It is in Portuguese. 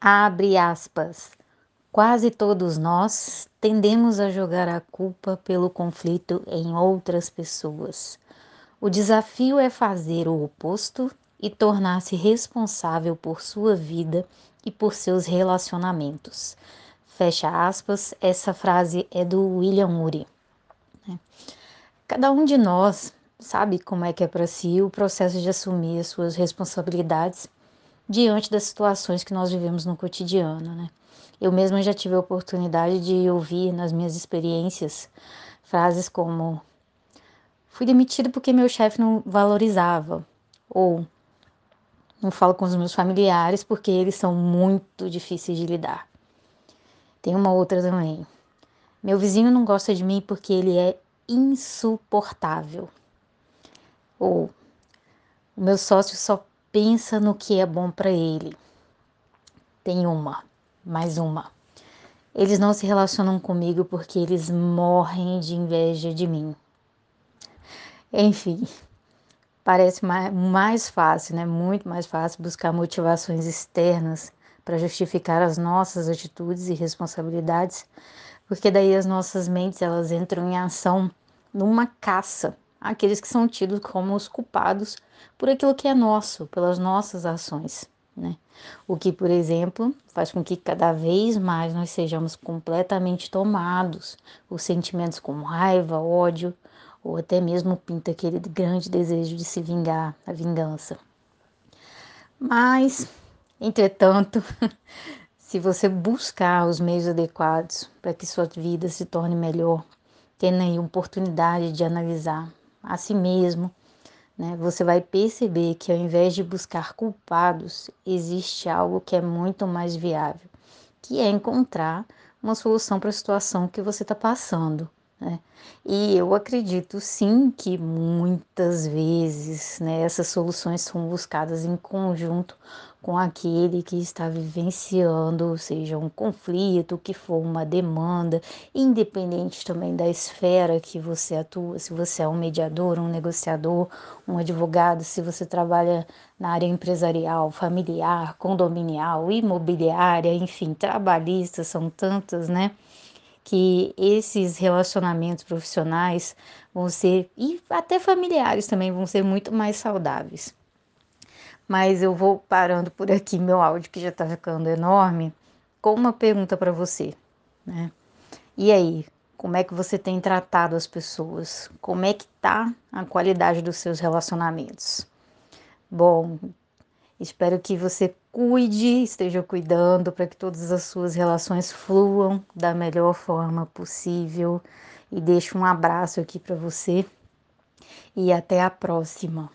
Abre aspas. Quase todos nós tendemos a jogar a culpa pelo conflito em outras pessoas. O desafio é fazer o oposto e tornar-se responsável por sua vida e por seus relacionamentos. Fecha aspas, essa frase é do William Ury. Né? Cada um de nós sabe como é que é para si o processo de assumir as suas responsabilidades diante das situações que nós vivemos no cotidiano, né? Eu mesma já tive a oportunidade de ouvir nas minhas experiências frases como fui demitido porque meu chefe não valorizava ou não falo com os meus familiares porque eles são muito difíceis de lidar. Tem uma outra também. Meu vizinho não gosta de mim porque ele é insuportável. Ou o meu sócio só pensa no que é bom para ele. Tem uma, mais uma. Eles não se relacionam comigo porque eles morrem de inveja de mim. Enfim, parece mais, fácil, né? Muito mais fácil buscar motivações externas para justificar as nossas atitudes e responsabilidades, porque daí as nossas mentes elas entram em ação numa caça àqueles que são tidos como os culpados por aquilo que é nosso, pelas nossas ações. Né? O que, por exemplo, faz com que cada vez mais nós sejamos completamente tomados por sentimentos como raiva, ódio, ou até mesmo pinta aquele grande desejo de se vingar, a vingança. Mas, entretanto, se você buscar os meios adequados para que sua vida se torne melhor, tendo aí oportunidade de analisar a si mesmo, né, você vai perceber que ao invés de buscar culpados, existe algo que é muito mais viável, que é encontrar uma solução para a situação que você está passando. Né? E eu acredito sim que muitas vezes né, essas soluções são buscadas em conjunto com aquele que está vivenciando, seja um conflito, que for uma demanda, independente também da esfera que você atua, se você é um mediador, um negociador, um advogado, se você trabalha na área empresarial, familiar, condominial, imobiliária, enfim, trabalhista, são tantas, né? Que esses relacionamentos profissionais vão ser, e até familiares também, vão ser muito mais saudáveis. Mas eu vou parando por aqui meu áudio, que já está ficando enorme, com uma pergunta para você, né? E aí, como é que você tem tratado as pessoas? Como é que tá a qualidade dos seus relacionamentos? Bom, Espero que você cuide, esteja cuidando para que todas as suas relações fluam da melhor forma possível. E deixo um abraço aqui para você e até a próxima.